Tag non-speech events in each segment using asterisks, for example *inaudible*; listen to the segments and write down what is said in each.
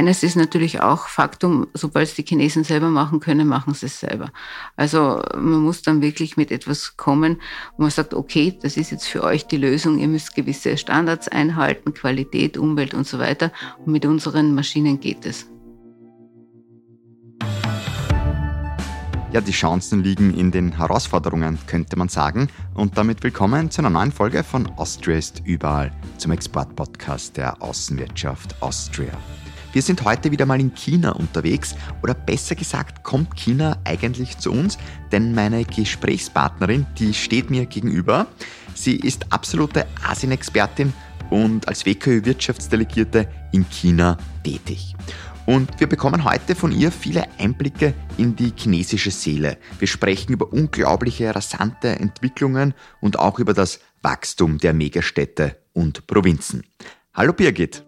eines ist natürlich auch Faktum, sobald es die Chinesen selber machen können, machen sie es selber. Also man muss dann wirklich mit etwas kommen, wo man sagt, okay, das ist jetzt für euch die Lösung, ihr müsst gewisse Standards einhalten, Qualität, Umwelt und so weiter. Und mit unseren Maschinen geht es. Ja, die Chancen liegen in den Herausforderungen, könnte man sagen. Und damit willkommen zu einer neuen Folge von Austria ist überall, zum Exportpodcast der Außenwirtschaft Austria. Wir sind heute wieder mal in China unterwegs oder besser gesagt kommt China eigentlich zu uns, denn meine Gesprächspartnerin, die steht mir gegenüber. Sie ist absolute Asien-Expertin und als WKÖ-Wirtschaftsdelegierte in China tätig. Und wir bekommen heute von ihr viele Einblicke in die chinesische Seele. Wir sprechen über unglaubliche, rasante Entwicklungen und auch über das Wachstum der Megastädte und Provinzen. Hallo Birgit.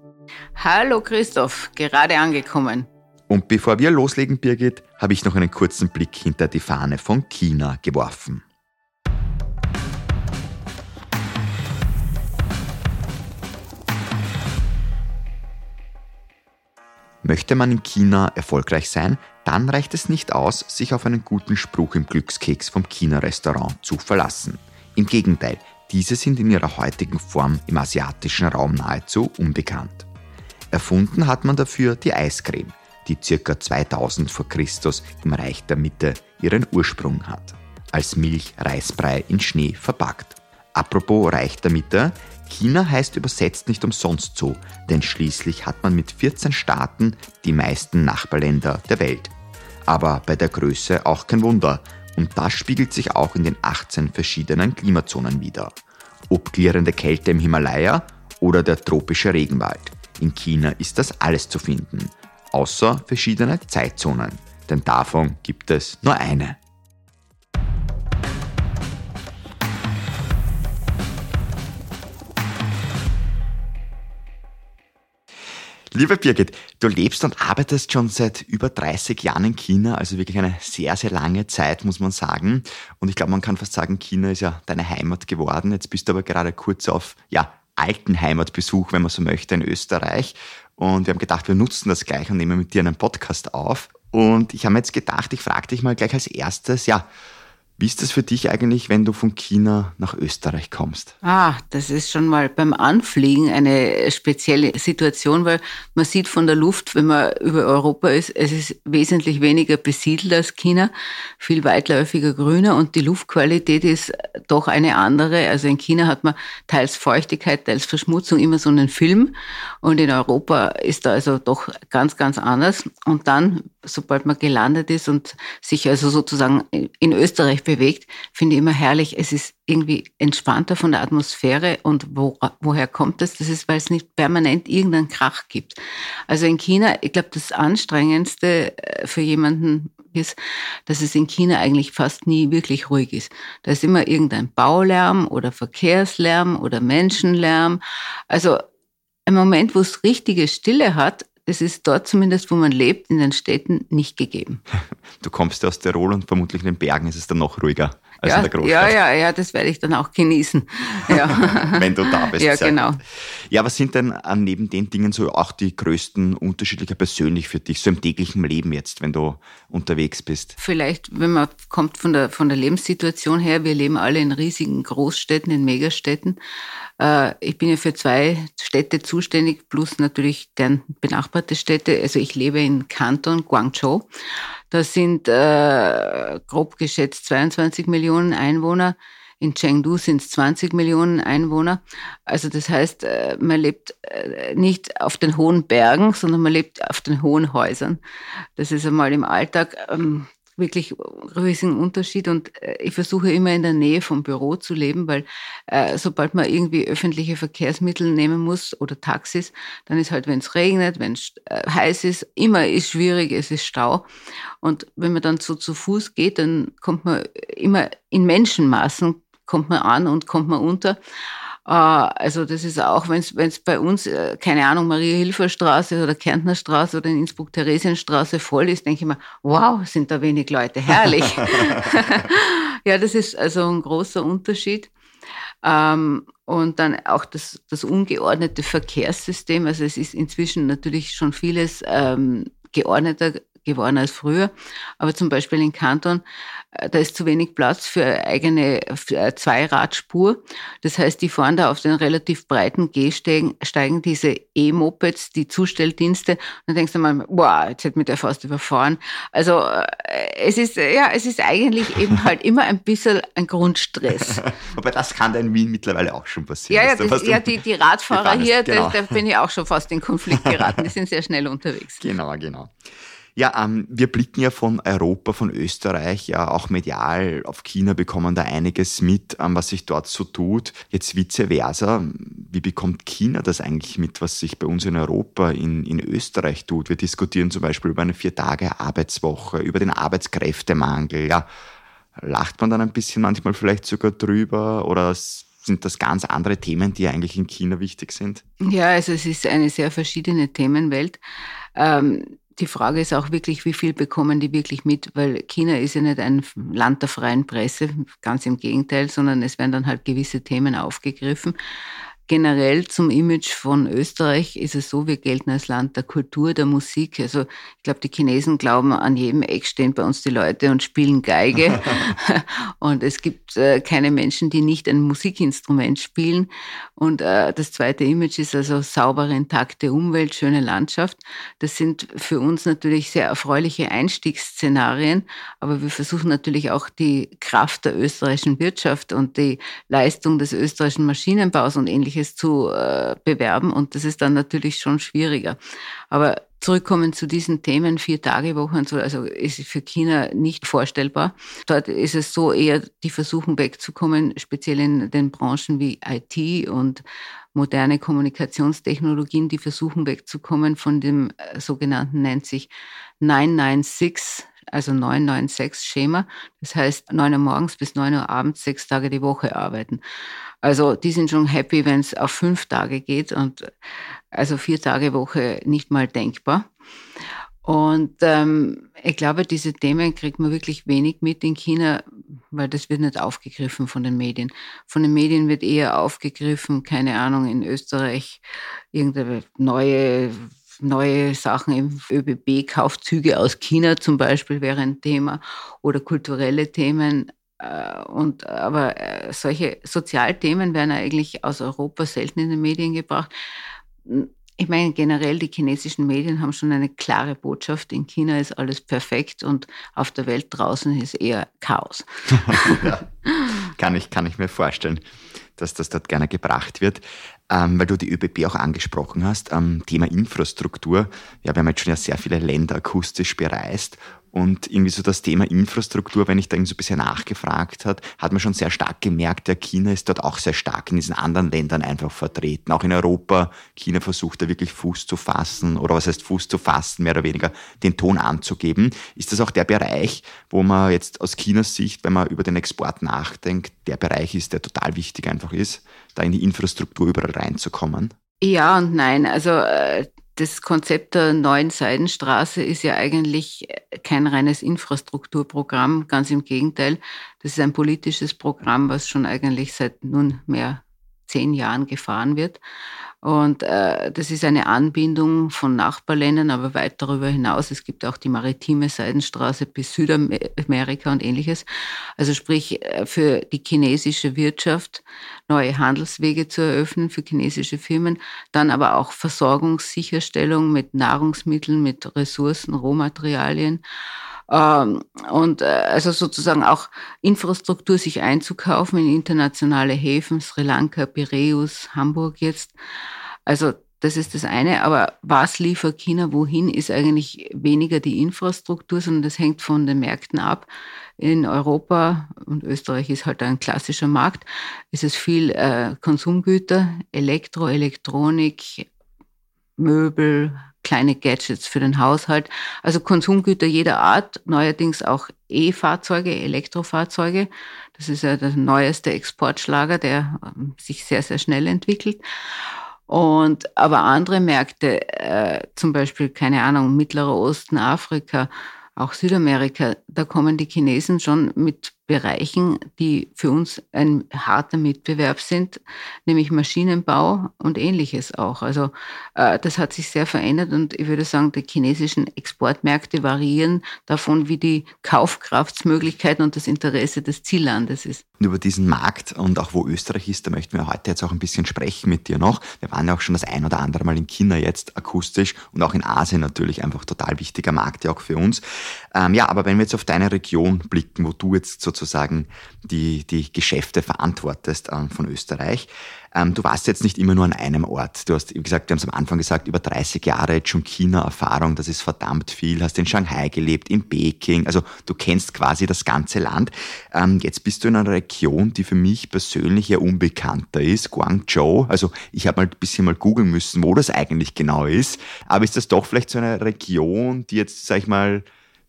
Hallo Christoph, gerade angekommen. Und bevor wir loslegen, Birgit, habe ich noch einen kurzen Blick hinter die Fahne von China geworfen. Möchte man in China erfolgreich sein, dann reicht es nicht aus, sich auf einen guten Spruch im Glückskeks vom China-Restaurant zu verlassen. Im Gegenteil, diese sind in ihrer heutigen Form im asiatischen Raum nahezu unbekannt. Erfunden hat man dafür die Eiscreme, die ca. 2000 vor Christus im Reich der Mitte ihren Ursprung hat. Als Milch-Reisbrei in Schnee verpackt. Apropos Reich der Mitte, China heißt übersetzt nicht umsonst so, denn schließlich hat man mit 14 Staaten die meisten Nachbarländer der Welt. Aber bei der Größe auch kein Wunder, und das spiegelt sich auch in den 18 verschiedenen Klimazonen wider. Ob klirrende Kälte im Himalaya oder der tropische Regenwald. In China ist das alles zu finden, außer verschiedene Zeitzonen, denn davon gibt es nur eine. Liebe Birgit, du lebst und arbeitest schon seit über 30 Jahren in China, also wirklich eine sehr, sehr lange Zeit, muss man sagen. Und ich glaube, man kann fast sagen, China ist ja deine Heimat geworden. Jetzt bist du aber gerade kurz auf, ja, alten Heimatbesuch, wenn man so möchte, in Österreich. Und wir haben gedacht, wir nutzen das gleich und nehmen mit dir einen Podcast auf. Und ich habe jetzt gedacht, ich frage dich mal gleich als erstes, ja, wie ist das für dich eigentlich, wenn du von China nach Österreich kommst? Ah, das ist schon mal beim Anfliegen eine spezielle Situation, weil man sieht von der Luft, wenn man über Europa ist, es ist wesentlich weniger besiedelt als China, viel weitläufiger grüner und die Luftqualität ist doch eine andere. Also in China hat man teils Feuchtigkeit, teils Verschmutzung, immer so einen Film und in Europa ist da also doch ganz, ganz anders. Und dann, sobald man gelandet ist und sich also sozusagen in Österreich bewegt, finde ich immer herrlich. Es ist irgendwie entspannter von der Atmosphäre. Und wo, woher kommt das? Das ist, weil es nicht permanent irgendeinen Krach gibt. Also in China, ich glaube, das Anstrengendste äh, für jemanden ist, dass es in China eigentlich fast nie wirklich ruhig ist. Da ist immer irgendein Baulärm oder Verkehrslärm oder Menschenlärm. Also ein Moment, wo es richtige Stille hat, das ist dort zumindest, wo man lebt, in den Städten nicht gegeben. Du kommst ja aus Tirol und vermutlich in den Bergen ist es dann noch ruhiger als ja, in der Großstadt. Ja, ja, ja, das werde ich dann auch genießen. *laughs* Ja. Wenn du da bist. Ja, genau. Ja, was sind denn äh, neben den Dingen so auch die größten Unterschiede persönlich für dich, so im täglichen Leben jetzt, wenn du unterwegs bist? Vielleicht, wenn man kommt von der, von der Lebenssituation her, wir leben alle in riesigen Großstädten, in Megastädten. Äh, ich bin ja für zwei Städte zuständig, plus natürlich deren benachbarte Städte. Also ich lebe in Kanton, Guangzhou. Das sind äh, grob geschätzt 22 Millionen Einwohner. In Chengdu sind es 20 Millionen Einwohner. Also das heißt, äh, man lebt äh, nicht auf den hohen Bergen, sondern man lebt auf den hohen Häusern. Das ist einmal im Alltag ähm, wirklich riesigen Unterschied und äh, ich versuche immer in der Nähe vom Büro zu leben, weil äh, sobald man irgendwie öffentliche Verkehrsmittel nehmen muss oder Taxis, dann ist halt, wenn es regnet, wenn es äh, heiß ist, immer ist schwierig, es ist Stau. Und wenn man dann so zu Fuß geht, dann kommt man immer in Menschenmassen, kommt man an und kommt man unter. Äh, also das ist auch, wenn es bei uns, äh, keine Ahnung, Maria-Hilfer-Straße oder Kärntnerstraße oder in Innsbruck-Theresienstraße voll ist, denke ich mir, wow, sind da wenig Leute, herrlich. *laughs* *laughs* ja, das ist also ein großer Unterschied. Ähm, und dann auch das, das ungeordnete Verkehrssystem. Also es ist inzwischen natürlich schon vieles ähm, geordneter geworden als früher. Aber zum Beispiel in Kanton äh, da ist zu wenig Platz für eigene für Zweiradspur. Das heißt, die fahren da auf den relativ breiten Gehsteigen steigen diese E-Mopeds, die Zustelldienste. Und dann denkst du mal, boah, jetzt hätte mich der fast überfahren. Also äh, es ist ja, es ist eigentlich *laughs* eben halt immer ein bisschen ein Grundstress. *laughs* Aber das kann da in Wien mittlerweile auch schon passieren. Ja, ja, das, ja die, die Radfahrer hier, genau. da, da bin ich auch schon fast in Konflikt geraten. *laughs* Die sind sehr schnell unterwegs. Genau, genau. Ja, ähm, wir blicken ja von Europa, von Österreich, ja auch medial auf China, bekommen da einiges mit, ähm, was sich dort so tut. Jetzt vice versa, wie bekommt China das eigentlich mit, was sich bei uns in Europa, in, in Österreich tut? Wir diskutieren zum Beispiel über eine Vier-Tage-Arbeitswoche, über den Arbeitskräftemangel. Ja, lacht man dann ein bisschen manchmal vielleicht sogar drüber oder sind das ganz andere Themen, die eigentlich in China wichtig sind? Ja, also es ist eine sehr verschiedene Themenwelt. Ähm, die Frage ist auch wirklich, wie viel bekommen die wirklich mit, weil China ist ja nicht ein Land der freien Presse, ganz im Gegenteil, sondern es werden dann halt gewisse Themen aufgegriffen. Generell zum Image von Österreich ist es so, wir gelten als Land der Kultur, der Musik. Also ich glaube, die Chinesen glauben, an jedem Eck stehen bei uns die Leute und spielen Geige. *laughs* und es gibt äh, keine Menschen, die nicht ein Musikinstrument spielen. Und äh, das zweite Image ist also saubere, intakte Umwelt, schöne Landschaft. Das sind für uns natürlich sehr erfreuliche Einstiegsszenarien. Aber wir versuchen natürlich auch die Kraft der österreichischen Wirtschaft und die Leistung des österreichischen Maschinenbaus und ähnliches ähnliches zu äh, bewerben und das ist dann natürlich schon schwieriger. Aber zurückkommen zu diesen Themen, vier Tage Woche und so, also ist für China nicht vorstellbar. Dort ist es so eher, die versuchen wegzukommen, speziell in den Branchen wie IT und moderne Kommunikationstechnologien, die versuchen wegzukommen von dem äh, sogenannten, nennt sich 996 also 996-Schema. Das heißt, 9 Uhr morgens bis 9 Uhr abends, sechs Tage die Woche arbeiten. Also die sind schon happy, wenn es auf fünf Tage geht und also vier Tage Woche nicht mal denkbar. Und ähm, ich glaube, diese Themen kriegt man wirklich wenig mit in China, weil das wird nicht aufgegriffen von den Medien. Von den Medien wird eher aufgegriffen, keine Ahnung, in Österreich irgendeine neue neue Sachen im ÖBB, Kaufzüge aus China zum Beispiel wäre ein Thema oder kulturelle Themen. Äh, und, aber äh, solche Sozialthemen werden eigentlich aus Europa selten in den Medien gebracht. Ich meine, generell, die chinesischen Medien haben schon eine klare Botschaft. In China ist alles perfekt und auf der Welt draußen ist eher Chaos. *laughs* ja, *laughs* kann, ich, kann ich mir vorstellen, dass das dort gerne gebracht wird ähm, weil du die ÖBB auch angesprochen hast, ähm, Thema Infrastruktur. Ja, wir haben jetzt schon ja sehr viele Länder akustisch bereist und irgendwie so das Thema Infrastruktur, wenn ich da irgendwie so ein bisschen nachgefragt hat, hat man schon sehr stark gemerkt, der China ist dort auch sehr stark in diesen anderen Ländern einfach vertreten. Auch in Europa, China versucht da wirklich Fuß zu fassen oder was heißt Fuß zu fassen, mehr oder weniger den Ton anzugeben. Ist das auch der Bereich, wo man jetzt aus Chinas Sicht, wenn man über den Export nachdenkt, der Bereich ist, der total wichtig einfach ist, da in die Infrastruktur überall reinzukommen? Ja und nein. Also äh, das Konzept der neuen Seidenstraße ist ja eigentlich kein reines Infrastrukturprogramm, ganz im Gegenteil. Das ist ein politisches Programm, was schon eigentlich seit nunmehr zehn Jahren gefahren wird. Und äh, das ist eine Anbindung von Nachbarländern, aber weit darüber hinaus. Es gibt auch die maritime Seidenstraße bis Südamerika und ähnliches. Also sprich, äh, für die chinesische Wirtschaft neue Handelswege zu eröffnen für chinesische Firmen, dann aber auch Versorgungssicherstellung mit Nahrungsmitteln, mit Ressourcen, Rohmaterialien und äh, also sozusagen auch Infrastruktur sich einzukaufen in internationale Häfen, Sri Lanka, Piräus, Hamburg jetzt. Also das ist das eine, aber was liefert China wohin, ist eigentlich weniger die Infrastruktur, sondern das hängt von den Märkten ab. In Europa und Österreich ist halt ein klassischer Markt, ist es viel äh, Konsumgüter, Elektro, Elektronik, Möbel, kleine Gadgets für den Haushalt. Also Konsumgüter jeder Art, neuerdings auch E-Fahrzeuge, Elektrofahrzeuge. Das ist ja der neueste Exportschlager, der ähm, sich sehr, sehr schnell entwickelt. Und aber andere Märkte, äh, zum Beispiel, keine Ahnung, Mittlerer Osten, Afrika, auch Südamerika, da kommen die Chinesen schon mit Bereichen, die für uns ein harter Mitbewerb sind, nämlich Maschinenbau und ähnliches auch. Also äh, das hat sich sehr verändert und ich würde sagen, die chinesischen Exportmärkte variieren davon, wie die Kaufkraftsmöglichkeiten und das Interesse des Ziellandes ist. Und über diesen Markt und auch wo Österreich ist, da möchten wir heute jetzt auch ein bisschen sprechen mit dir noch. Wir waren ja auch schon das ein oder andere Mal in China jetzt akustisch und auch in Asien natürlich einfach total wichtiger Markt ja auch für uns. Ähm, ja, aber wenn wir jetzt auf deine Region blicken, wo du jetzt sozusagen die, die Geschäfte verantwortest ähm, von Österreich, ähm, du warst jetzt nicht immer nur an einem Ort. Du hast, wie gesagt, wir haben es am Anfang gesagt, über 30 Jahre China-Erfahrung, das ist verdammt viel. Hast in Shanghai gelebt, in Peking, also du kennst quasi das ganze Land. Ähm, jetzt bist du in einer Region, die für mich persönlich ja unbekannter ist, Guangzhou. Also ich habe mal ein bisschen mal googeln müssen, wo das eigentlich genau ist. Aber ist das doch vielleicht so eine Region, die jetzt, sag ich mal,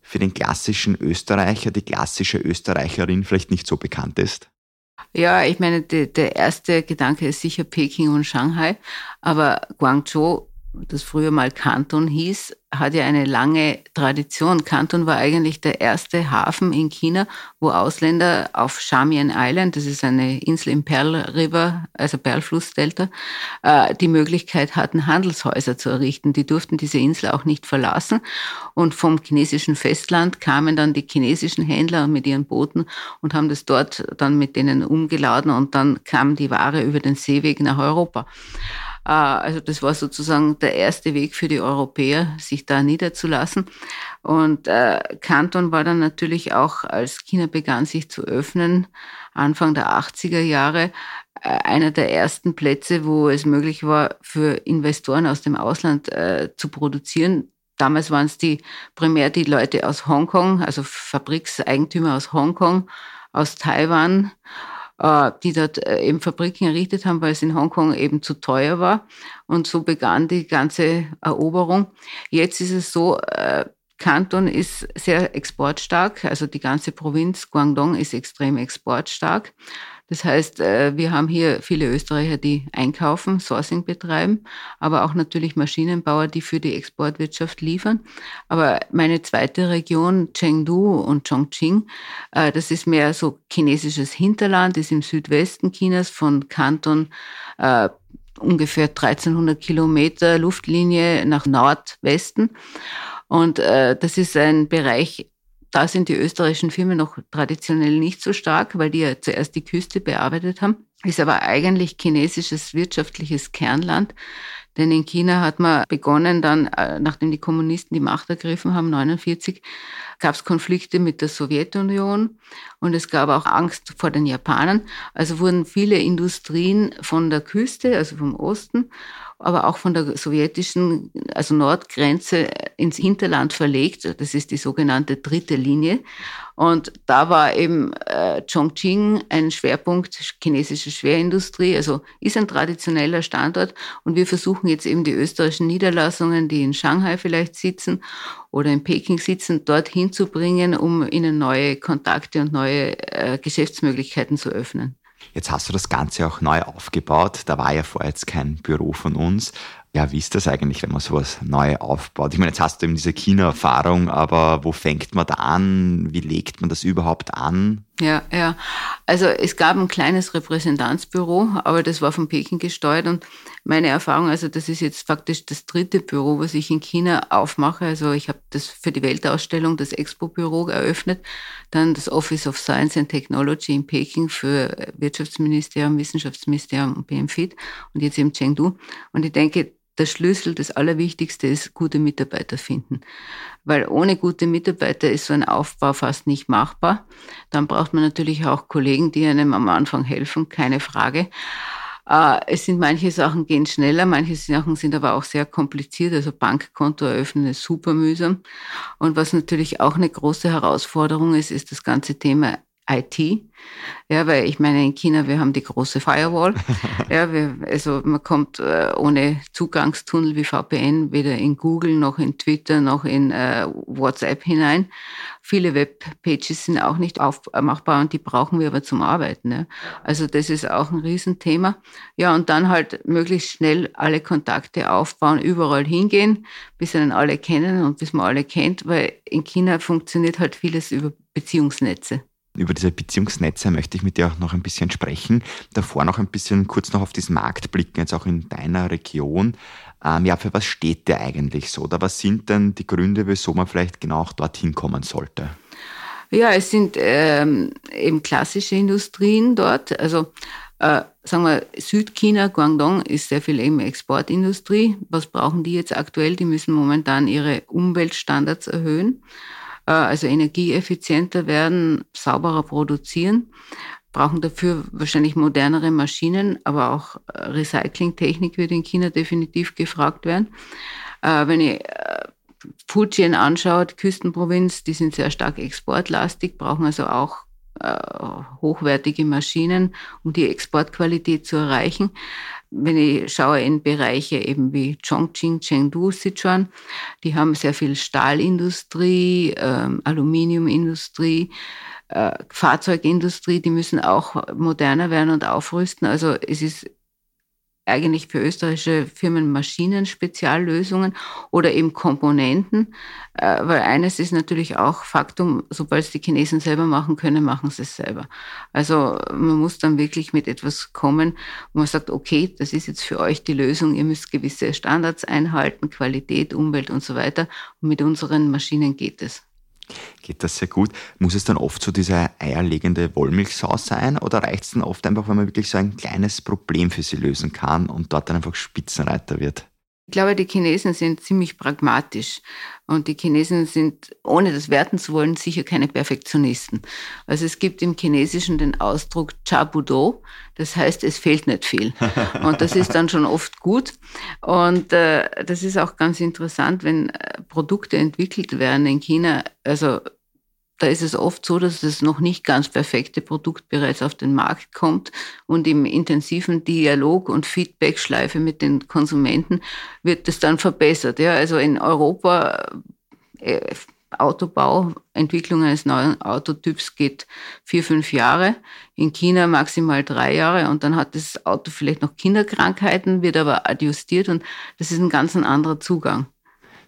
für den klassischen Österreicher, die klassische Österreicherin vielleicht nicht so bekannt ist? Ja, ich meine, die, der erste Gedanke ist sicher Peking und Shanghai, aber Guangzhou, das früher mal Kanton hieß, hat ja eine lange Tradition. Kanton war eigentlich der erste Hafen in China, wo Ausländer auf Shamian Island, das ist eine Insel im Pearl River, also Perlflussdelta, äh, die Möglichkeit hatten, Handelshäuser zu errichten. Die durften diese Insel auch nicht verlassen. Und vom chinesischen Festland kamen dann die chinesischen Händler mit ihren Booten und haben das dort dann mit denen umgeladen und dann kam die Ware über den Seeweg nach Europa. Äh, also das war sozusagen der erste Weg für die Europäer, sich da niederzulassen. Und äh, Kanton war dann natürlich auch, als China begann sich zu öffnen, Anfang der 80er Jahre, äh, einer der ersten Plätze, wo es möglich war, für Investoren aus dem Ausland äh, zu produzieren. Damals waren es die primär die Leute aus Hongkong, also Fabrikseigentümer aus Hongkong, aus Taiwan die dort äh, eben Fabriken errichtet haben, weil es in Hongkong eben zu teuer war. Und so begann die ganze Eroberung. Jetzt ist es so, äh, Kanton ist sehr exportstark, also die ganze Provinz Guangdong ist extrem exportstark. Das heißt, äh, wir haben hier viele Österreicher, die einkaufen, Sourcing betreiben, aber auch natürlich Maschinenbauer, die für die Exportwirtschaft liefern. Aber meine zweite Region, Chengdu und Chongqing, äh, das ist mehr so chinesisches Hinterland, ist im Südwesten Chinas von Kanton äh, ungefähr 1300 Kilometer Luftlinie nach Nordwesten. Und das ist ein Bereich, da sind die österreichischen Firmen noch traditionell nicht so stark, weil die ja zuerst die Küste bearbeitet haben. Ist aber eigentlich chinesisches wirtschaftliches Kernland. Denn in China hat man begonnen, dann, äh, nachdem die Kommunisten die Macht ergriffen haben, 49, gab es Konflikte mit der Sowjetunion und es gab auch Angst vor den Japanern. Also wurden viele Industrien von der Küste, also vom Osten, aber auch von der sowjetischen, also Nordgrenze ins Hinterland verlegt. Das ist die sogenannte dritte Linie. Und da war eben äh, Chongqing ein Schwerpunkt chinesische Schwerindustrie, also ist ein traditioneller Standort. Und wir versuchen jetzt eben die österreichischen Niederlassungen, die in Shanghai vielleicht sitzen oder in Peking sitzen, dorthin zu bringen, um ihnen neue Kontakte und neue äh, Geschäftsmöglichkeiten zu öffnen. Jetzt hast du das Ganze auch neu aufgebaut. Da war ja vorher jetzt kein Büro von uns. Ja, wie ist das eigentlich, wenn man sowas neu aufbaut? Ich meine, jetzt hast du eben diese China-Erfahrung, aber wo fängt man da an? Wie legt man das überhaupt an? Ja, ja. Also es gab ein kleines Repräsentanzbüro, aber das war von Peking gesteuert und meine Erfahrung, also das ist jetzt faktisch das dritte Büro, was ich in China aufmache. Also ich habe das für die Weltausstellung das Expo-Büro eröffnet, dann das Office of Science and Technology in Peking für Wirtschaftsministerium, Wissenschaftsministerium und BMFIT und jetzt eben Chengdu. Und ich denke, der Schlüssel, das Allerwichtigste ist, gute Mitarbeiter finden. Weil ohne gute Mitarbeiter ist so ein Aufbau fast nicht machbar. Dann braucht man natürlich auch Kollegen, die einem am Anfang helfen, keine Frage. Äh, es sind manche Sachen gehen schneller, manche Sachen sind aber auch sehr kompliziert. Also Bankkonto eröffnen ist super mühsam. Und was natürlich auch eine große Herausforderung ist, ist das ganze Thema IT. Ja, weil ich meine, in China, wir haben die große Firewall. *laughs* ja, wir, also man kommt äh, ohne Zugangstunnel wie VPN weder in Google noch in Twitter noch in äh, WhatsApp hinein. Viele Webpages sind auch nicht aufmachbar und die brauchen wir aber zum Arbeiten. Ja. Also das ist auch ein Riesenthema. Ja, und dann halt möglichst schnell alle Kontakte aufbauen, überall hingehen, bis einen alle kennen und bis man alle kennt, weil in China funktioniert halt vieles über Beziehungsnetze. Über diese Beziehungsnetze möchte ich mit dir auch noch ein bisschen sprechen. Davor noch ein bisschen kurz noch auf diesen Markt blicken, jetzt auch in deiner Region. Ähm, ja, für was steht der eigentlich so? Oder was sind denn die Gründe, wieso man vielleicht genau auch dorthin kommen sollte? Ja, es sind ähm, eben klassische Industrien dort. Also äh, sagen wir, Südchina, Guangdong ist sehr viel eben Exportindustrie. Was brauchen die jetzt aktuell? Die müssen momentan ihre Umweltstandards erhöhen. Äh, also energieeffizienter werden, sauberer produzieren, brauchen dafür wahrscheinlich modernere Maschinen, aber auch äh, Recyclingtechnik wird in China definitiv gefragt werden. Äh, wenn ich Fujian anschaut, Küstenprovinz, die sind sehr stark exportlastig, brauchen also auch hochwertige Maschinen, um die Exportqualität zu erreichen wenn ich schaue in Bereiche eben wie Chongqing, Chengdu, Sichuan, die haben sehr viel Stahlindustrie, ähm, Aluminiumindustrie, äh, Fahrzeugindustrie, die müssen auch moderner werden und aufrüsten. Also es ist eigentlich für österreichische Firmen Maschinenspeziallösungen oder eben Komponenten, äh, weil eines ist natürlich auch Faktum, sobald es die Chinesen selber machen können, machen sie es selber. Also man muss dann wirklich mit etwas kommen, wo man sagt, okay, das ist jetzt für euch die Lösung, ihr müsst gewisse Standards einhalten, Qualität, Umwelt und so weiter. Und mit unseren Maschinen geht es geht das sehr gut. Muss es dann oft so diese eierlegende Wollmilchsau sein oder reicht es dann oft einfach, wenn man wirklich so ein kleines Problem für sie lösen kann und dort dann einfach Spitzenreiter wird? Ich glaube, die Chinesen sind ziemlich pragmatisch und die Chinesen sind, ohne das werten zu wollen, sicher keine Perfektionisten. Also es gibt im Chinesischen den Ausdruck Chabudo, das heißt, es fehlt nicht viel. *laughs* Und das ist dann schon oft gut. Und äh, das ist auch ganz interessant, wenn äh, Produkte entwickelt werden in China. Also da ist es oft so, dass das noch nicht ganz perfekte Produkt bereits auf den Markt kommt und im intensiven Dialog und Feedback-Schleife mit den Konsumenten wird das dann verbessert. Ja, also in Europa äh, Autobau, Entwicklung eines neuen Autotyps geht vier, fünf Jahre. In China maximal drei Jahre und dann hat das Auto vielleicht noch Kinderkrankheiten, wird aber adjustiert und das ist ein ganz anderer Zugang.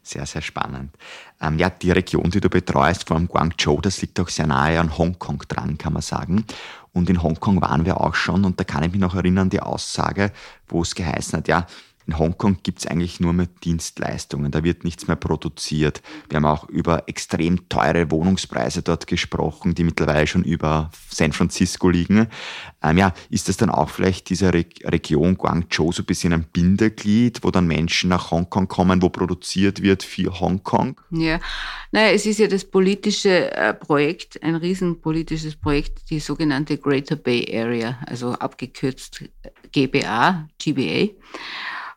Sehr, sehr spannend. Ähm, ja, die Region, die du betreust, vor allem Guangzhou, das liegt auch sehr nahe an Hongkong dran, kann man sagen. Und in Hongkong waren wir auch schon und da kann ich mich noch erinnern, die Aussage, wo es geheißen hat, ja, in Hongkong gibt es eigentlich nur mehr Dienstleistungen, da wird nichts mehr produziert. Wir haben auch über extrem teure Wohnungspreise dort gesprochen, die mittlerweile schon über San Francisco liegen. Ähm, ja, ist das dann auch vielleicht diese Re Region Guangzhou so ein bisschen ein Bindeglied, wo dann Menschen nach Hongkong kommen, wo produziert wird für Hongkong? Ja, naja, es ist ja das politische äh, Projekt, ein riesenpolitisches Projekt, die sogenannte Greater Bay Area, also abgekürzt GBA, GBA.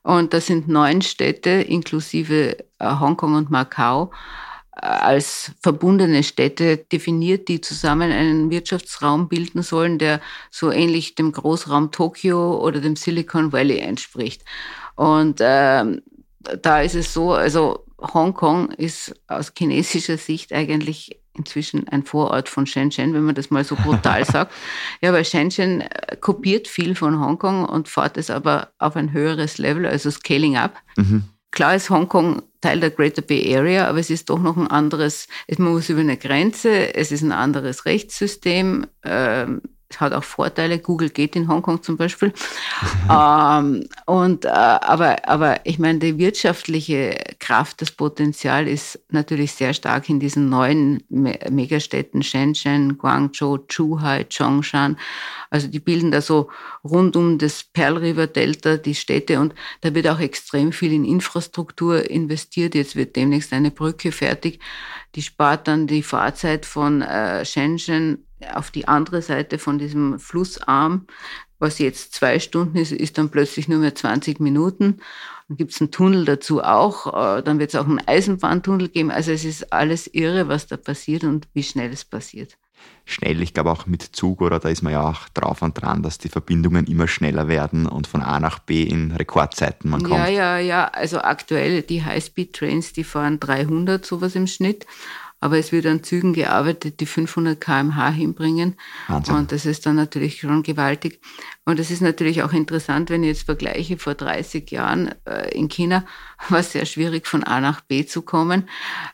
Und das sind neun Städte inklusive äh, Hongkong und Macau äh, als verbundene Städte definiert, die zusammen einen Wirtschaftsraum bilden sollen, der so ähnlich dem Großraum Tokio oder dem Silicon Valley entspricht. Und äh, da ist es so, also Hongkong ist aus chinesischer Sicht eigentlich inzwischen ein Vorort von Shenzhen, wenn man das mal so brutal *laughs* sagt. Ja, weil Shenzhen äh, kopiert viel von Hongkong und fährt es aber auf ein höheres Level, also Scaling Up. Mhm. Klar ist Hongkong Teil der Greater Bay Area, aber es ist doch noch ein anderes, man muss über eine Grenze, es ist ein anderes Rechtssystem. Ähm, hat auch Vorteile. Google geht in Hongkong zum Beispiel. *laughs* ähm, und, äh, aber, aber ich meine, die wirtschaftliche Kraft, das Potenzial ist natürlich sehr stark in diesen neuen Me Megastädten Shenzhen, Guangzhou, Zhuhai, Zhongshan. Also die bilden da so rund um das Pearl River Delta die Städte und da wird auch extrem viel in Infrastruktur investiert. Jetzt wird demnächst eine Brücke fertig. Die spart dann die Fahrzeit von äh, Shenzhen auf die andere Seite von diesem Flussarm, was jetzt zwei Stunden ist, ist dann plötzlich nur mehr 20 Minuten. Dann gibt es einen Tunnel dazu auch. Äh, dann wird es auch einen Eisenbahntunnel geben. Also es ist alles irre, was da passiert und wie schnell es passiert. schnell. Ich glaube auch mit Zug oder da ist man ja auch drauf und dran, dass die Verbindungen immer schneller werden und von A nach B in Rekordzeiten man kommt. Ja, ja, ja. Also aktuell die High-Speed-Trains, die fahren 300 sowas im Schnitt aber es wird an Zügen gearbeitet, die 500 km/h hinbringen. Wahnsinn. Und das ist dann natürlich schon gewaltig. Und es ist natürlich auch interessant, wenn ich jetzt vergleiche, vor 30 Jahren äh, in China *laughs* war es sehr schwierig, von A nach B zu kommen.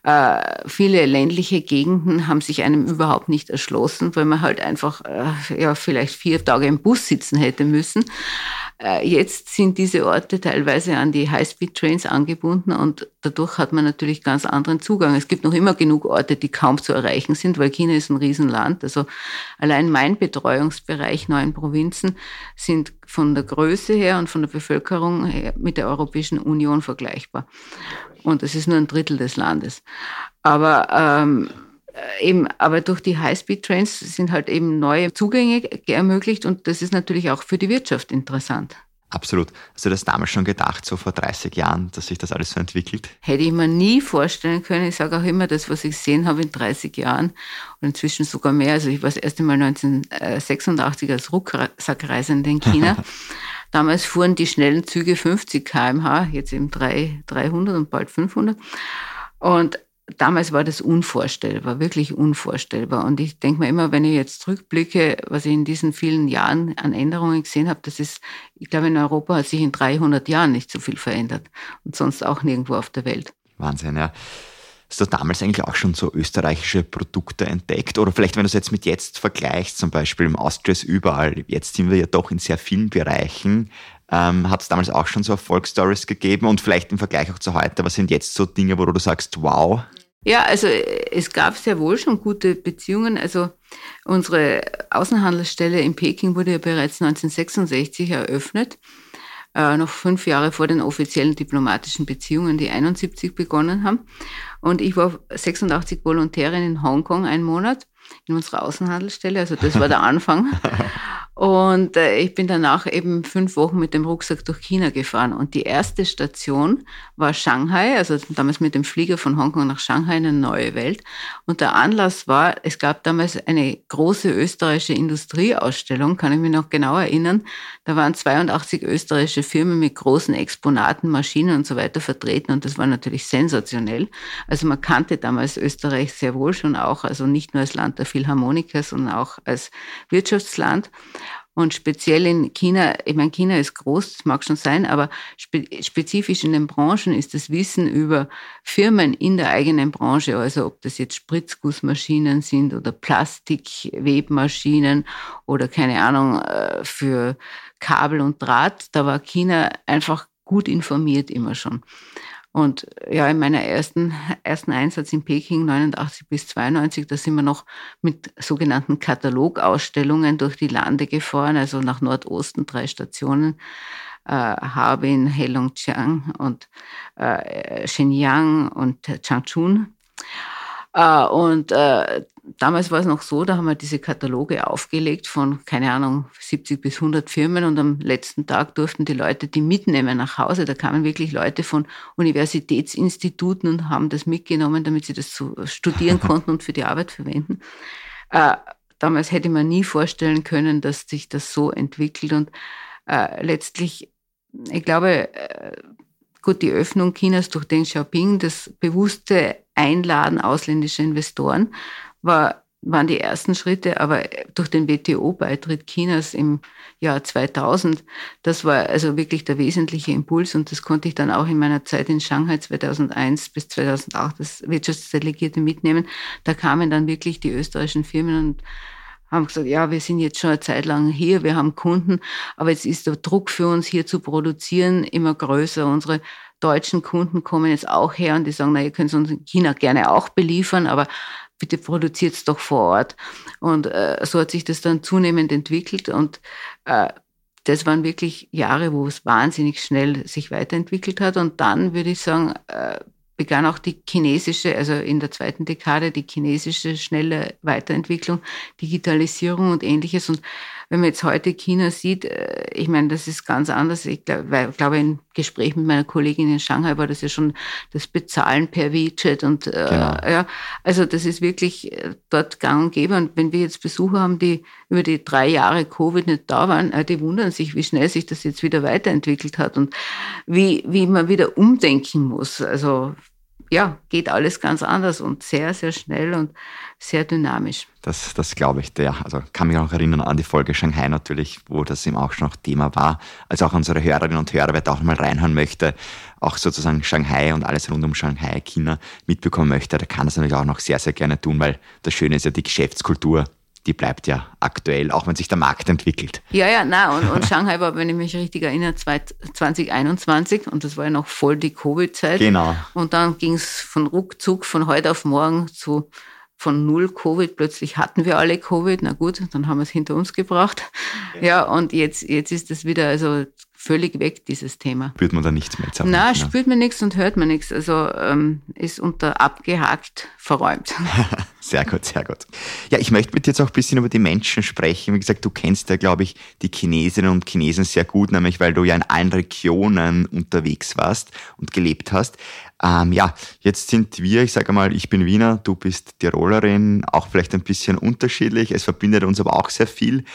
Äh, viele ländliche Gegenden haben sich einem überhaupt nicht erschlossen, weil man halt einfach äh, ja, vielleicht vier Tage im Bus sitzen hätte müssen. Jetzt sind diese Orte teilweise an die High-Speed-Trains angebunden und dadurch hat man natürlich ganz anderen Zugang. Es gibt noch immer genug Orte, die kaum zu erreichen sind, weil China ist ein Riesenland. Also allein mein Betreuungsbereich, neun Provinzen, sind von der Größe her und von der Bevölkerung her mit der Europäischen Union vergleichbar. Und das ist nur ein Drittel des Landes. Aber ähm, äh, eben, aber durch die High-Speed-Trains sind halt eben neue Zugänge ermöglicht und das ist natürlich auch für die Wirtschaft interessant. Absolut. Hast du das damals schon gedacht, so vor 30 Jahren, dass sich das alles so entwickelt? Hätte ich mir nie vorstellen können. Ich sage auch immer, das, was ich gesehen habe in 30 Jahren und inzwischen sogar mehr. Also ich war das erste Mal 1986 als Rucksackreisende in China. *laughs* Damals fuhren die schnellen Züge 50 km/h, jetzt eben 300 und bald 500. Und damals war das unvorstellbar, wirklich unvorstellbar. Und ich denke mir immer, wenn ich jetzt zurückblicke, was ich in diesen vielen Jahren an Änderungen gesehen habe, das ist, ich glaube, in Europa hat sich in 300 Jahren nicht so viel verändert und sonst auch nirgendwo auf der Welt. Wahnsinn, ja. Hast du damals eigentlich auch schon so österreichische Produkte entdeckt? Oder vielleicht, wenn du es jetzt mit jetzt vergleichst, zum Beispiel im Austrias überall, jetzt sind wir ja doch in sehr vielen Bereichen. Ähm, Hat es damals auch schon so Erfolgsstories gegeben? Und vielleicht im Vergleich auch zu heute, was sind jetzt so Dinge, wo du sagst, wow, ja, also es gab sehr wohl schon gute Beziehungen. Also unsere Außenhandelsstelle in Peking wurde ja bereits 1966 eröffnet, äh, noch fünf Jahre vor den offiziellen diplomatischen Beziehungen, die 71 begonnen haben. Und ich war 86 Volontärin in Hongkong einen Monat in unserer Außenhandelsstelle. Also das war der *laughs* Anfang. Und äh, ich bin danach eben fünf Wochen mit dem Rucksack durch China gefahren. Und die erste Station war Shanghai, also damals mit dem Flieger von Hongkong nach Shanghai, eine neue Welt. Und der Anlass war, es gab damals eine große österreichische Industrieausstellung, kann ich mich noch genau erinnern. Da waren 82 österreichische Firmen mit großen Exponaten, Maschinen und so weiter vertreten. Und das war natürlich sensationell. Also man kannte damals Österreich sehr wohl schon auch, also nicht nur als Land der Philharmoniker, sondern auch als Wirtschaftsland. Und speziell in China, ich meine, China ist groß, das mag schon sein, aber spe spezifisch in den Branchen ist das Wissen über Firmen in der eigenen Branche, also ob das jetzt Spritzgussmaschinen sind oder Plastikwebmaschinen oder keine Ahnung, äh, für Kabel und Draht, da war China einfach gut informiert immer schon. Und ja, in meiner ersten, ersten Einsatz in Peking, 89 bis 92, da sind wir noch mit sogenannten Katalogausstellungen durch die Lande gefahren, also nach Nordosten drei Stationen. Äh, Harbin, Heilongjiang und äh, Shenyang und Changchun. Äh, und äh, damals war es noch so, da haben wir diese Kataloge aufgelegt von, keine Ahnung, 70 bis 100 Firmen und am letzten Tag durften die Leute die mitnehmen nach Hause. Da kamen wirklich Leute von Universitätsinstituten und haben das mitgenommen, damit sie das so studieren *laughs* konnten und für die Arbeit verwenden. Äh, damals hätte man nie vorstellen können, dass sich das so entwickelt und äh, letztlich, ich glaube, äh, gut, die Öffnung Chinas durch Deng Xiaoping, das bewusste Einladen ausländischer Investoren war, waren die ersten Schritte, aber durch den WTO-Beitritt Chinas im Jahr 2000, das war also wirklich der wesentliche Impuls und das konnte ich dann auch in meiner Zeit in Shanghai 2001 bis 2008 als Wirtschaftsdelegierte mitnehmen. Da kamen dann wirklich die österreichischen Firmen und haben gesagt, ja, wir sind jetzt schon eine Zeit lang hier, wir haben Kunden, aber jetzt ist der Druck für uns hier zu produzieren immer größer. Unsere deutschen Kunden kommen jetzt auch her und die sagen, na, ihr könnt uns in China gerne auch beliefern, aber bitte produziert es doch vor Ort. Und äh, so hat sich das dann zunehmend entwickelt und äh, das waren wirklich Jahre, wo es wahnsinnig schnell sich weiterentwickelt hat. Und dann würde ich sagen, äh, begann auch die chinesische, also in der zweiten Dekade, die chinesische schnelle Weiterentwicklung, Digitalisierung und ähnliches. Und wenn man jetzt heute China sieht, äh, ich meine, das ist ganz anders. Ich glaube, im Gespräch mit meiner Kollegin in Shanghai war das ja schon das Bezahlen per WeChat und äh, genau. ja, also das ist wirklich äh, dort gang und gäbe. Und wenn wir jetzt Besucher haben, die über die drei Jahre Covid nicht da waren, die wundern sich, wie schnell sich das jetzt wieder weiterentwickelt hat und wie, wie man wieder umdenken muss. Also ja, geht alles ganz anders und sehr, sehr schnell und sehr dynamisch. Das, das glaube ich, der. Also kann mich auch erinnern an die Folge Shanghai natürlich, wo das eben auch schon noch Thema war. Also auch unsere Hörerinnen und Hörer, wer da auch mal reinhören möchte, auch sozusagen Shanghai und alles rund um Shanghai, China mitbekommen möchte, der kann das natürlich auch noch sehr, sehr gerne tun, weil das Schöne ist ja die Geschäftskultur die bleibt ja aktuell, auch wenn sich der Markt entwickelt. Ja, ja, na und, und Shanghai war, wenn ich mich richtig erinnere, 2021 und das war ja noch voll die Covid-Zeit. Genau. Und dann ging es von ruckzuck von heute auf morgen zu von null Covid. Plötzlich hatten wir alle Covid. Na gut, dann haben wir es hinter uns gebracht. Ja, ja und jetzt, jetzt ist das wieder, also völlig weg, dieses Thema. Spürt man da nichts mehr? Na, ne? spürt man nichts und hört man nichts. Also ähm, ist unter abgehakt verräumt. *laughs* sehr gut, sehr gut. Ja, ich möchte mit dir jetzt auch ein bisschen über die Menschen sprechen. Wie gesagt, du kennst ja, glaube ich, die Chinesinnen und Chinesen sehr gut, nämlich weil du ja in allen Regionen unterwegs warst und gelebt hast. Ähm, ja, jetzt sind wir, ich sage mal, ich bin Wiener, du bist Tirolerin, auch vielleicht ein bisschen unterschiedlich. Es verbindet uns aber auch sehr viel.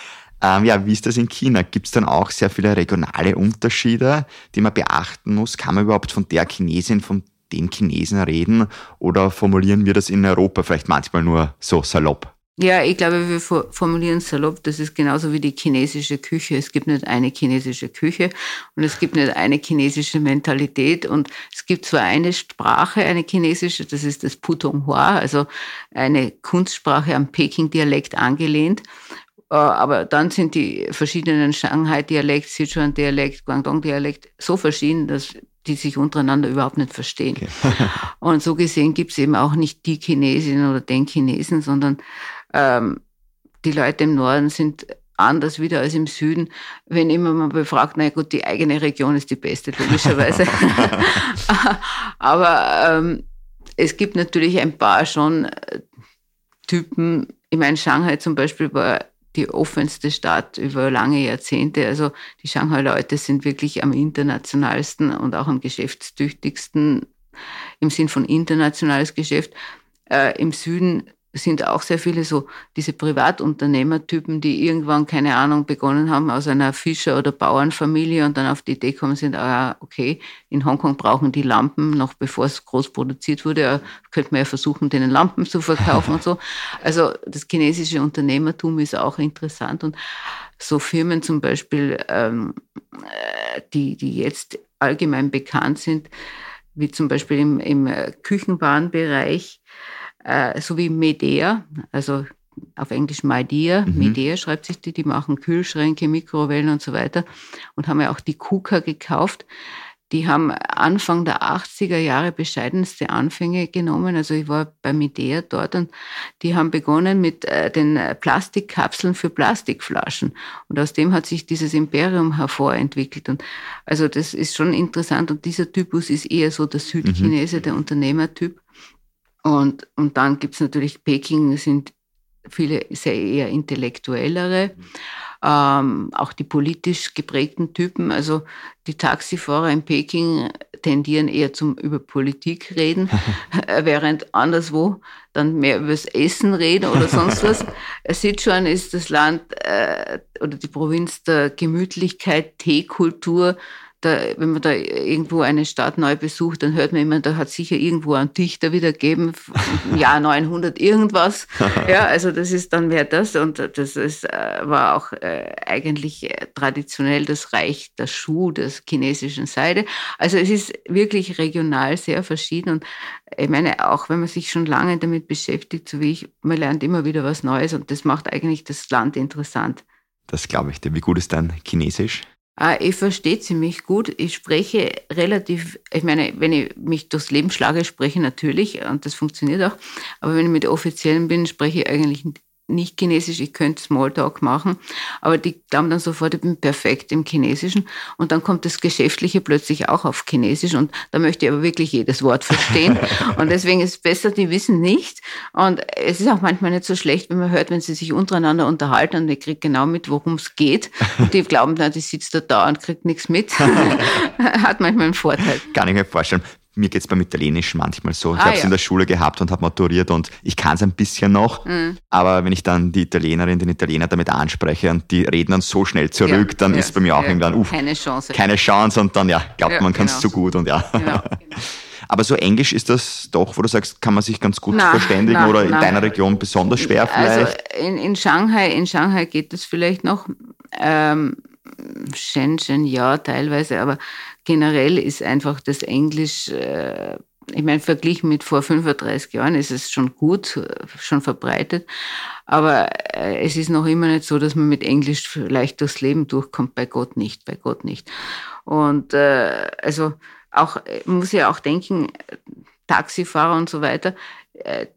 Ähm, ja, wie ist das in China? Gibt es dann auch sehr viele regionale Unterschiede, die man beachten muss? Kann man überhaupt von der Chinesin, von dem Chinesen reden oder formulieren wir das in Europa vielleicht manchmal nur so salopp? Ja, ich glaube, wir formulieren salopp, das ist genauso wie die chinesische Küche. Es gibt nicht eine chinesische Küche und es gibt nicht eine chinesische Mentalität und es gibt zwar eine Sprache, eine chinesische, das ist das Putonghua, also eine Kunstsprache am Peking-Dialekt angelehnt. Äh, aber dann sind die verschiedenen Shanghai-Dialekt, Sichuan-Dialekt, Guangdong-Dialekt so verschieden, dass die sich untereinander überhaupt nicht verstehen. Okay. *laughs* und so gesehen gibt es eben auch nicht die Chinesin oder den Chinesen, sondern ähm, die Leute im Norden sind anders wieder als im Süden. Wenn immer man befragt, na gut, die eigene Region ist die beste, logischerweise. *laughs* *laughs* Aber ähm, es gibt natürlich ein paar schon äh, Typen. Ich meine, Shanghai zum Beispiel war die offenste Stadt über lange Jahrzehnte. Also die Shanghai-Leute sind wirklich am internationalsten und auch am geschäftstüchtigsten im Sinn von internationales Geschäft. Äh, Im Süden sind auch sehr viele so diese Privatunternehmertypen, die irgendwann, keine Ahnung, begonnen haben aus einer Fischer- oder Bauernfamilie und dann auf die Idee kommen sind, ah, okay, in Hongkong brauchen die Lampen, noch bevor es groß produziert wurde, könnte man ja versuchen, denen Lampen zu verkaufen und so. *laughs* Also das chinesische Unternehmertum ist auch interessant und so Firmen zum Beispiel, ähm, äh, die, die jetzt allgemein bekannt sind, wie zum Beispiel im, im Küchenwarenbereich, äh, so wie Medea, also auf Englisch Midea, mhm. Medea schreibt sich die, die machen Kühlschränke, Mikrowellen und so weiter und haben ja auch die KUKA gekauft. Die haben Anfang der 80er Jahre bescheidenste Anfänge genommen. Also ich war bei Medea dort und die haben begonnen mit äh, den Plastikkapseln für Plastikflaschen. Und aus dem hat sich dieses Imperium hervorentwickelt. Und also das ist schon interessant. Und dieser Typus ist eher so der Südchinese, mhm. der Unternehmertyp. Und, und dann gibt's natürlich Peking, sind viele sehr eher intellektuellere, ähm, auch die politisch geprägten Typen. Also die Taxifahrer in Peking tendieren eher zum über Politik reden, *laughs* *laughs* während anderswo dann mehr über das Essen reden oder sonst was. *laughs* Sichuan ist das Land äh, oder die Provinz der Gemütlichkeit, Teekultur, da, wenn man da irgendwo eine Stadt neu besucht, dann hört man immer, da hat sicher irgendwo ein Dichter wieder gegeben, im Jahr *laughs* 900 irgendwas. *laughs* ja, also das ist dann mehr das und das ist, äh, war auch äh, eigentlich äh, traditionell das Reich der Schuh, des chinesischen Seide. Also es ist wirklich regional sehr verschieden und ich meine, auch wenn man sich schon lange damit beschäftigt, so wie ich, man lernt immer wieder was Neues und das macht eigentlich das Land interessant. Das glaube ich dir. Wie gut ist dein Chinesisch? Ah, ich verstehe ziemlich gut. Ich spreche relativ, ich meine, wenn ich mich durchs Leben schlage, spreche ich natürlich und das funktioniert auch. Aber wenn ich mit Offiziellen bin, spreche ich eigentlich nicht Chinesisch, ich könnte Smalltalk machen, aber die glauben dann sofort, ich bin perfekt im Chinesischen. Und dann kommt das Geschäftliche plötzlich auch auf Chinesisch und da möchte ich aber wirklich jedes Wort verstehen. *laughs* Und deswegen ist es besser, die wissen nicht. Und es ist auch manchmal nicht so schlecht, wenn man hört, wenn sie sich untereinander unterhalten und ich kriege genau mit, worum es geht. Und *laughs* die glauben dann, die sitzt da da und kriegt nichts mit, *laughs* hat manchmal einen Vorteil. Kann ich mir vorstellen mir geht es beim Italienischen manchmal so. Ich ah, habe es ja. in der Schule gehabt und habe maturiert und ich kann es ein bisschen noch. Mhm. Aber wenn ich dann die Italienerin, den Italiener damit anspreche und die reden dann so schnell zurück, ja, dann ja, ist bei mir auch irgendwann, uff, keine Chance. Keine Chance und dann, ja, glaubt man kann es genau. zu gut und ja. Genau. *laughs* Aber so Englisch ist das doch, wo du sagst, kann man sich ganz gut na, verständigen na, oder in na. deiner Region besonders schwer also vielleicht? Also in, in Shanghai, in Shanghai geht das vielleicht noch. Ähm, Shenzhen ja teilweise, aber generell ist einfach das Englisch, äh, ich meine, verglichen mit vor 35 Jahren ist es schon gut, schon verbreitet, aber äh, es ist noch immer nicht so, dass man mit Englisch vielleicht durchs Leben durchkommt, bei Gott nicht, bei Gott nicht. Und äh, also auch, muss ja auch denken, Taxifahrer und so weiter, äh,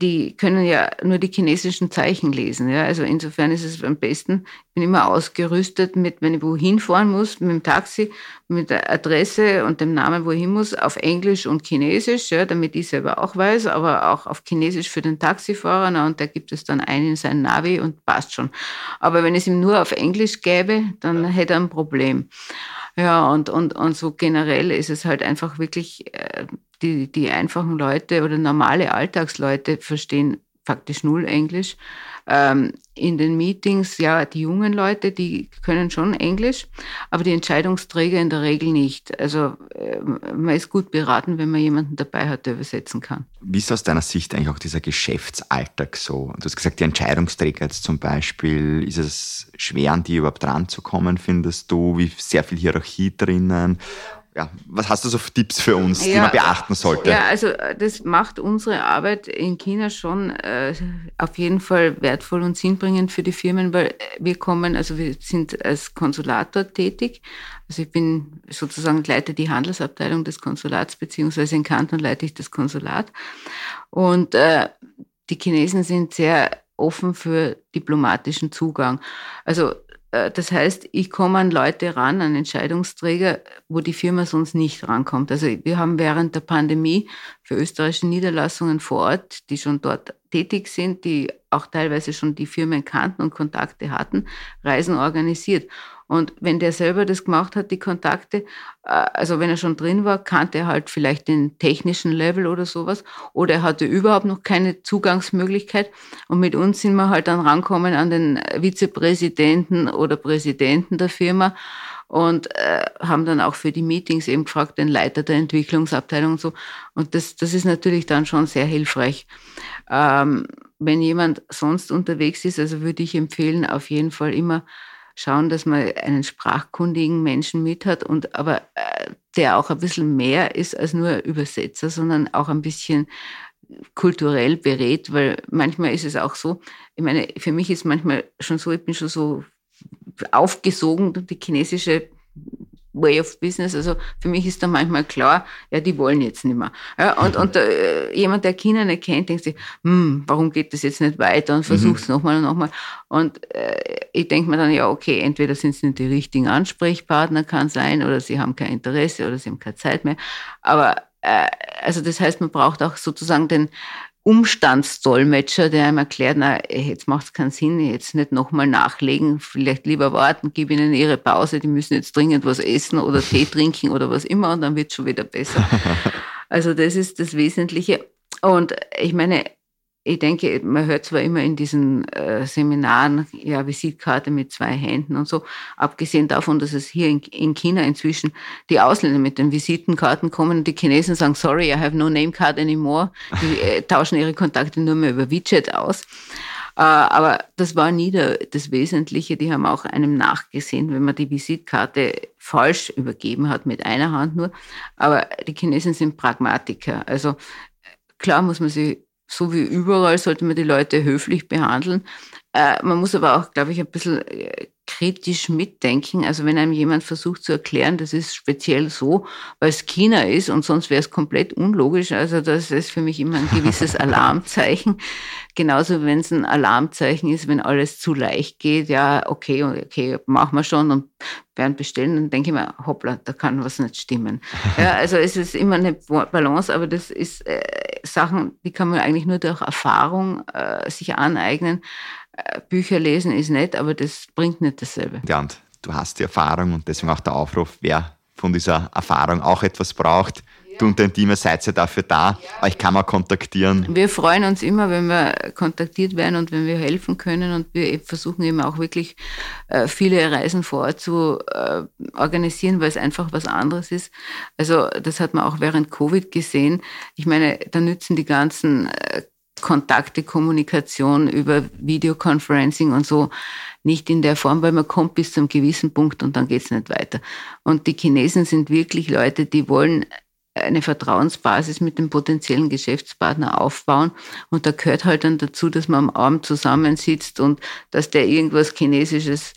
die können ja nur die chinesischen Zeichen lesen. Ja? Also insofern ist es am besten, ich bin immer ausgerüstet mit, wenn ich wohin fahren muss, mit dem Taxi, mit der Adresse und dem Namen, wo ich hin muss, auf Englisch und Chinesisch, ja, damit ich selber auch weiß, aber auch auf Chinesisch für den Taxifahrer. Na, und da gibt es dann einen in sein Navi und passt schon. Aber wenn es ihm nur auf Englisch gäbe, dann hätte er ein Problem. Ja, und, und, und so generell ist es halt einfach wirklich, äh, die, die einfachen Leute oder normale Alltagsleute verstehen faktisch null Englisch. Ähm, in den Meetings, ja, die jungen Leute, die können schon Englisch, aber die Entscheidungsträger in der Regel nicht. Also äh, man ist gut beraten, wenn man jemanden dabei hat, der übersetzen kann. Wie ist aus deiner Sicht eigentlich auch dieser Geschäftsalltag so? Du hast gesagt, die Entscheidungsträger jetzt zum Beispiel, ist es schwer, an die überhaupt ranzukommen, findest du? Wie sehr viel Hierarchie drinnen? Ja, was hast du so für Tipps für uns, ja, die man beachten sollte? Ja, also äh, das macht unsere Arbeit in China schon äh, auf jeden Fall wertvoll und sinnbringend für die Firmen, weil wir kommen, also wir sind als Konsulator tätig. Also ich bin sozusagen leite die Handelsabteilung des Konsulats, beziehungsweise in Kanton leite ich das Konsulat. Und äh, die Chinesen sind sehr offen für diplomatischen Zugang. Also äh, das heißt, ich komme an Leute ran, an Entscheidungsträger, wo die Firma sonst nicht rankommt. Also wir haben während der Pandemie für österreichische Niederlassungen vor Ort, die schon dort tätig sind, die auch teilweise schon die Firmen kannten und Kontakte hatten, Reisen organisiert. Und wenn der selber das gemacht hat, die Kontakte, äh, also wenn er schon drin war, kannte er halt vielleicht den technischen Level oder sowas oder er hatte überhaupt noch keine Zugangsmöglichkeit. Und mit uns sind wir halt dann rankommen an den Vizepräsidenten oder Präsidenten der Firma und äh, haben dann auch für die Meetings eben gefragt, den Leiter der Entwicklungsabteilung und so. Und das, das ist natürlich dann schon sehr hilfreich. Ähm, wenn jemand sonst unterwegs ist, also würde ich empfehlen, auf jeden Fall immer schauen, dass man einen sprachkundigen Menschen mit hat und aber äh, der auch ein bisschen mehr ist als nur Übersetzer, sondern auch ein bisschen kulturell berät, weil manchmal ist es auch so, ich meine, für mich ist manchmal schon so, ich bin schon so aufgesogen durch die chinesische Way of Business. Also für mich ist da manchmal klar, ja, die wollen jetzt nicht mehr. Ja, und und *laughs* äh, jemand, der China nicht kennt, denkt sich, hm, warum geht das jetzt nicht weiter und versucht es mhm. nochmal und nochmal. Und äh, ich denke mir dann, ja, okay, entweder sind es nicht die richtigen Ansprechpartner, kann sein, oder sie haben kein Interesse oder sie haben keine Zeit mehr. Aber äh, also das heißt, man braucht auch sozusagen den Umstandsdolmetscher, der einem erklärt, na, jetzt macht es keinen Sinn, jetzt nicht nochmal nachlegen, vielleicht lieber warten, gib ihnen ihre Pause, die müssen jetzt dringend was essen oder *laughs* Tee trinken oder was immer und dann wird es schon wieder besser. *laughs* Also das ist das Wesentliche. Und ich meine, ich denke, man hört zwar immer in diesen äh, Seminaren, ja, Visitkarte mit zwei Händen und so, abgesehen davon, dass es hier in, in, China inzwischen die Ausländer mit den Visitenkarten kommen und die Chinesen sagen, sorry, I have no name card anymore. Die äh, *laughs* tauschen ihre Kontakte nur mehr über WeChat aus. Äh, aber das war nie der, das Wesentliche. Die haben auch einem nachgesehen, wenn man die Visitkarte falsch übergeben hat, mit einer Hand nur. Aber die Chinesen sind Pragmatiker. Also klar muss man sie so wie überall sollte man die Leute höflich behandeln. Äh, man muss aber auch, glaube ich, ein bisschen äh, kritisch mitdenken. Also wenn einem jemand versucht zu erklären, das ist speziell so, weil es China ist und sonst wäre es komplett unlogisch. Also das ist für mich immer ein gewisses *laughs* Alarmzeichen. Genauso wenn es ein Alarmzeichen ist, wenn alles zu leicht geht, ja, okay, okay, machen wir schon und werden bestellen, dann denke ich mir, hoppla, da kann was nicht stimmen. Ja, *laughs* also es ist immer eine Balance, aber das ist äh, Sachen, die kann man eigentlich nur durch Erfahrung äh, sich aneignen. Äh, Bücher lesen ist nett, aber das bringt nicht dasselbe. Ja, und du hast die Erfahrung und deswegen auch der Aufruf, wer von dieser Erfahrung auch etwas braucht. Ja. Du und dein Team seid ja dafür da, ja. euch kann man kontaktieren. Wir freuen uns immer, wenn wir kontaktiert werden und wenn wir helfen können und wir versuchen eben auch wirklich äh, viele Reisen vor Ort zu äh, organisieren, weil es einfach was anderes ist. Also das hat man auch während Covid gesehen. Ich meine, da nützen die ganzen Kontakte, Kommunikation über Videoconferencing und so nicht in der Form, weil man kommt bis zum gewissen Punkt und dann geht's nicht weiter. Und die Chinesen sind wirklich Leute, die wollen eine Vertrauensbasis mit dem potenziellen Geschäftspartner aufbauen. Und da gehört halt dann dazu, dass man am Abend zusammensitzt und dass der irgendwas Chinesisches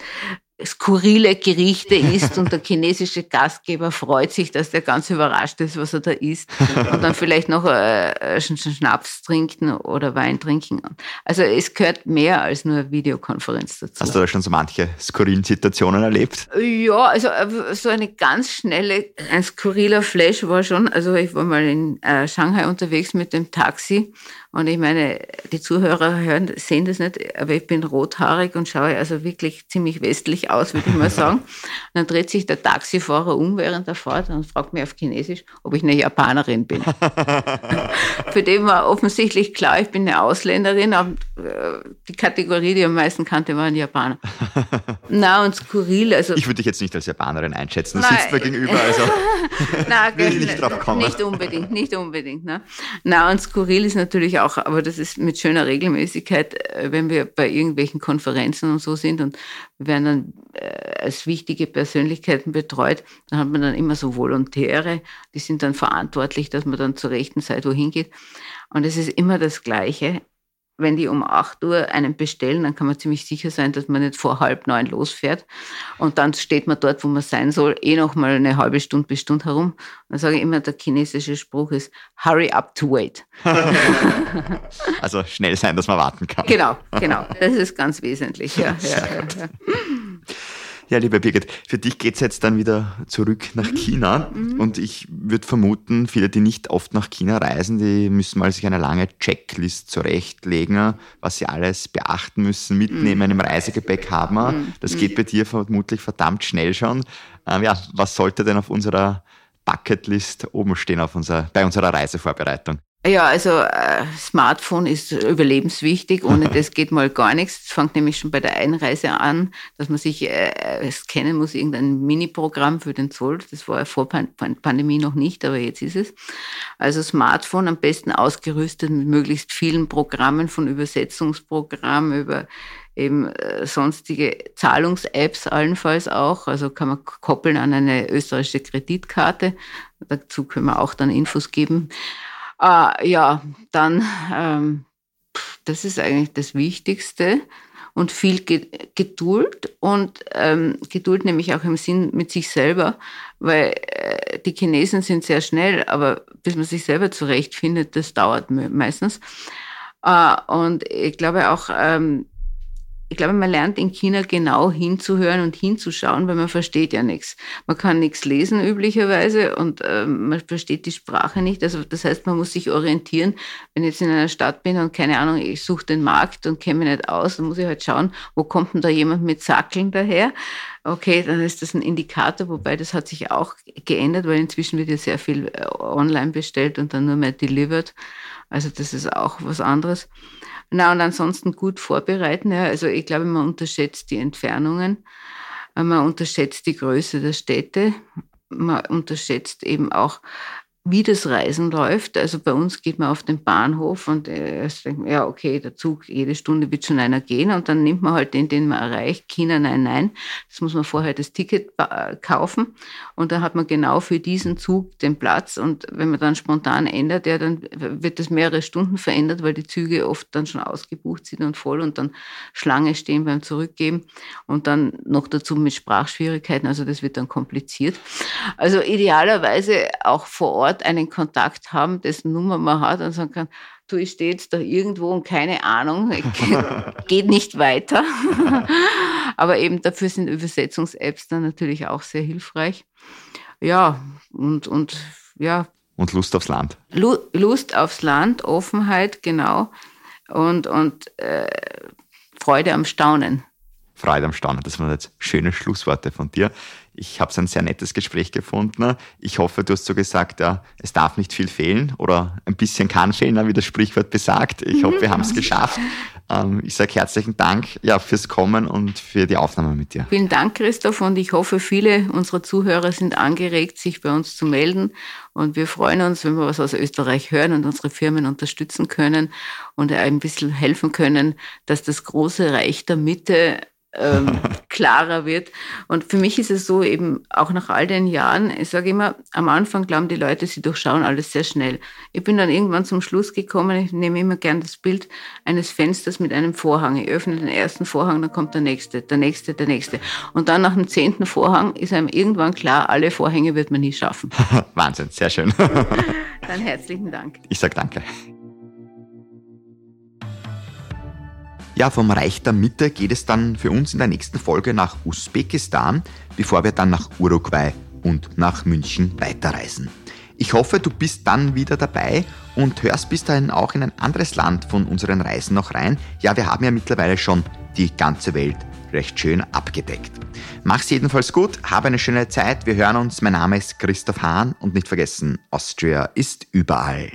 skurrile Gerichte isst und der chinesische Gastgeber freut sich, dass der ganz überrascht ist, was er da isst und dann vielleicht noch äh, Schnaps trinken oder Wein trinken. Also es gehört mehr als nur Videokonferenz dazu. Hast du da schon so manche skurrilen Situationen erlebt? Ja, also äh, so eine ganz schnelle, ein skurriler Flash war schon, also ich war mal in äh, Shanghai unterwegs mit dem Taxi und ich meine, die Zuhörer hören, sehen das nicht, aber ich bin rothaarig und schaue also wirklich ziemlich westlich aus, würde ich mal *laughs* sagen. Und dann dreht sich der Taxifahrer um während der Fahrt und fragt mich auf Chinesisch, ob ich eine Japanerin bin. *laughs* Für den war offensichtlich klar, ich bin eine Ausländerin, aber äh, die Kategorie, die am meisten kannte, war ein Japaner. *laughs* Na und skurril. Also ich würde dich jetzt nicht als Japanerin einschätzen, du sitzt da gegenüber, also Nein, will ich nicht drauf kommen. Nicht unbedingt, nicht unbedingt. Ne? Na und skurril ist natürlich auch auch, aber das ist mit schöner Regelmäßigkeit, äh, wenn wir bei irgendwelchen Konferenzen und so sind und werden dann äh, als wichtige Persönlichkeiten betreut, dann hat man dann immer so Volontäre, die sind dann verantwortlich, dass man dann zur rechten Zeit wohin geht. Und es ist immer das Gleiche wenn die um 8 Uhr einen bestellen, dann kann man ziemlich sicher sein, dass man nicht vor halb neun losfährt. Und dann steht man dort, wo man sein soll, eh noch mal eine halbe Stunde bis Stunde herum. Dann sage ich immer, der chinesische Spruch ist, hurry up to wait. *laughs* also schnell sein, dass man warten kann. Genau, genau. Das ist ganz wesentlich. Ja, ja, ja. Ja, liebe Birgit, für dich geht's jetzt dann wieder zurück nach mhm. China. Mhm. Und ich würde vermuten, viele, die nicht oft nach China reisen, die müssen mal sich eine lange Checklist zurechtlegen, was sie alles beachten müssen, mitnehmen, mhm. im Reisegepäck haben. Mhm. Das geht bei dir vermutlich verdammt schnell schon. Ähm, ja, was sollte denn auf unserer Bucketlist oben stehen auf unserer, bei unserer Reisevorbereitung? Ja, also äh, Smartphone ist überlebenswichtig. Ohne *laughs* das geht mal gar nichts. Es fängt nämlich schon bei der Einreise an, dass man sich äh, scannen muss, irgendein Mini-Programm für den Zoll. Das war ja vor Pan Pandemie noch nicht, aber jetzt ist es. Also Smartphone am besten ausgerüstet mit möglichst vielen Programmen, von Übersetzungsprogrammen über eben äh, sonstige Zahlungs-Apps allenfalls auch. Also kann man koppeln an eine österreichische Kreditkarte. Dazu können wir auch dann Infos geben. Äh, ja, dann, ähm, das ist eigentlich das Wichtigste und viel Geduld und ähm, Geduld nämlich auch im Sinn mit sich selber, weil äh, die Chinesen sind sehr schnell, aber bis man sich selber zurechtfindet, das dauert meistens. Äh, und ich glaube auch, ähm, ich glaube, man lernt in China genau hinzuhören und hinzuschauen, weil man versteht ja nichts. Man kann nichts lesen üblicherweise und äh, man versteht die Sprache nicht. Also das heißt, man muss sich orientieren. Wenn ich jetzt in einer Stadt bin und keine Ahnung, ich suche den Markt und kenne mich nicht aus, dann muss ich halt schauen, wo kommt denn da jemand mit Sackeln daher? Okay, dann ist das ein Indikator, wobei das hat sich auch geändert, weil inzwischen wird ja sehr viel äh, online bestellt und dann nur mehr delivered. Also das ist auch was anderes. Na, und ansonsten gut vorbereiten. Ja. Also ich glaube, man unterschätzt die Entfernungen, man unterschätzt die Größe der Städte, man unterschätzt eben auch, wie das Reisen läuft. Also bei uns geht man auf den Bahnhof und erst denkt man, ja, okay, der Zug, jede Stunde wird schon einer gehen und dann nimmt man halt den, den man erreicht. China, nein, nein. Das muss man vorher das Ticket kaufen und dann hat man genau für diesen Zug den Platz und wenn man dann spontan ändert, ja, dann wird das mehrere Stunden verändert, weil die Züge oft dann schon ausgebucht sind und voll und dann Schlange stehen beim Zurückgeben und dann noch dazu mit Sprachschwierigkeiten, also das wird dann kompliziert. Also idealerweise auch vor Ort dort einen Kontakt haben, dessen Nummer man hat und sagen kann, du, ich stehe jetzt da irgendwo und keine Ahnung, *laughs* geht nicht weiter. *laughs* Aber eben dafür sind Übersetzungs-Apps dann natürlich auch sehr hilfreich. Ja, und, und ja. Und Lust aufs Land. Lust aufs Land, Offenheit, genau. Und, und äh, Freude am Staunen. Freude am Staunen, das waren jetzt schöne Schlussworte von dir. Ich habe es ein sehr nettes Gespräch gefunden. Ich hoffe, du hast so gesagt, ja, es darf nicht viel fehlen oder ein bisschen kann fehlen, wie das Sprichwort besagt. Ich hoffe, wir haben es geschafft. Ähm, ich sage herzlichen Dank ja, fürs Kommen und für die Aufnahme mit dir. Vielen Dank, Christoph, und ich hoffe, viele unserer Zuhörer sind angeregt, sich bei uns zu melden. Und wir freuen uns, wenn wir was aus Österreich hören und unsere Firmen unterstützen können und ein bisschen helfen können, dass das große Reich der Mitte ähm, *laughs* klarer wird. Und für mich ist es so eben auch nach all den Jahren, ich sage immer, am Anfang glauben die Leute, sie durchschauen alles sehr schnell. Ich bin dann irgendwann zum Schluss gekommen, ich nehme immer gern das Bild eines Fensters mit einem Vorhang. Ich öffne den ersten Vorhang, dann kommt der nächste, der nächste, der nächste. Und dann nach dem zehnten Vorhang ist einem irgendwann klar, alle Vorhänge wird man nie schaffen. *laughs* Wahnsinn, sehr schön. *laughs* dann herzlichen Dank. Ich sage danke. Ja, vom Reich der Mitte geht es dann für uns in der nächsten Folge nach Usbekistan, bevor wir dann nach Uruguay und nach München weiterreisen. Ich hoffe, du bist dann wieder dabei und hörst bis dahin auch in ein anderes Land von unseren Reisen noch rein. Ja, wir haben ja mittlerweile schon die ganze Welt recht schön abgedeckt. Mach's jedenfalls gut, habe eine schöne Zeit. Wir hören uns. Mein Name ist Christoph Hahn und nicht vergessen, Austria ist überall.